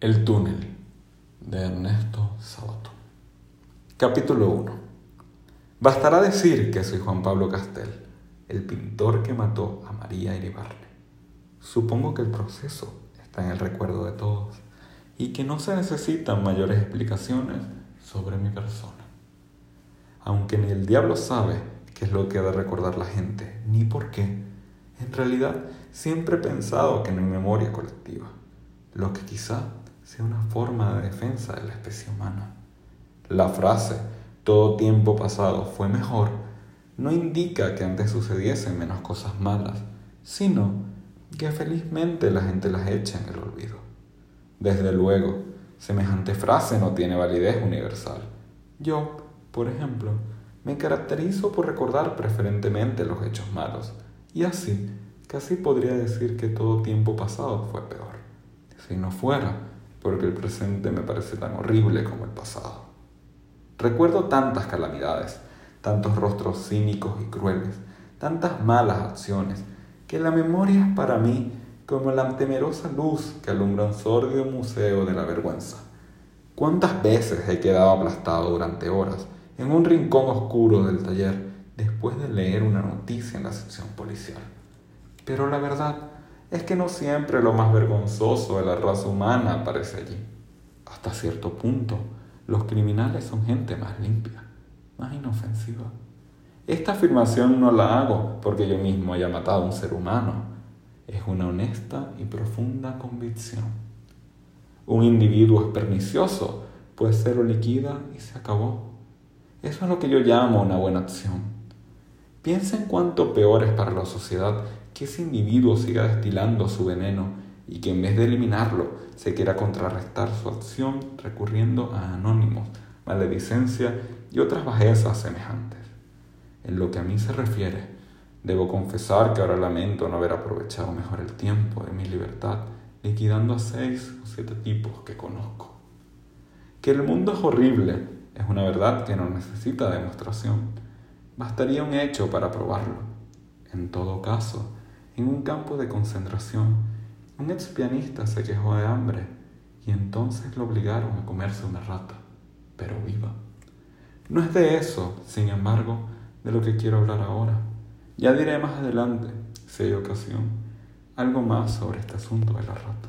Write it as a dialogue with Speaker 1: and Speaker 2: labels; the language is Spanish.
Speaker 1: El túnel de Ernesto Sabato. Capítulo 1. Bastará decir que soy Juan Pablo Castel, el pintor que mató a María Iribarne. Supongo que el proceso está en el recuerdo de todos y que no se necesitan mayores explicaciones sobre mi persona. Aunque ni el diablo sabe qué es lo que ha de recordar la gente, ni por qué, en realidad siempre he pensado que no hay memoria colectiva, lo que quizá sea una forma de defensa de la especie humana. La frase todo tiempo pasado fue mejor no indica que antes sucediesen menos cosas malas, sino que felizmente la gente las echa en el olvido. Desde luego, semejante frase no tiene validez universal. Yo, por ejemplo, me caracterizo por recordar preferentemente los hechos malos, y así, casi podría decir que todo tiempo pasado fue peor. Si no fuera, porque el presente me parece tan horrible como el pasado. Recuerdo tantas calamidades, tantos rostros cínicos y crueles, tantas malas acciones, que la memoria es para mí como la temerosa luz que alumbra un sordio museo de la vergüenza. ¿Cuántas veces he quedado aplastado durante horas en un rincón oscuro del taller después de leer una noticia en la sección policial? Pero la verdad es que no siempre lo más vergonzoso de la raza humana aparece allí. Hasta cierto punto, los criminales son gente más limpia, más inofensiva. Esta afirmación no la hago porque yo mismo haya matado a un ser humano. Es una honesta y profunda convicción. Un individuo es pernicioso, pues se lo liquida y se acabó. Eso es lo que yo llamo una buena acción. Piensa en cuánto peor es para la sociedad que ese individuo siga destilando su veneno y que en vez de eliminarlo se quiera contrarrestar su acción recurriendo a anónimos, maledicencia y otras bajezas semejantes. En lo que a mí se refiere, debo confesar que ahora lamento no haber aprovechado mejor el tiempo de mi libertad liquidando a seis o siete tipos que conozco. Que el mundo es horrible es una verdad que no necesita demostración. Bastaría un hecho para probarlo. En todo caso, en un campo de concentración, un ex pianista se quejó de hambre y entonces lo obligaron a comerse una rata, pero viva. No es de eso, sin embargo, de lo que quiero hablar ahora. Ya diré más adelante, si hay ocasión, algo más sobre este asunto de la rata.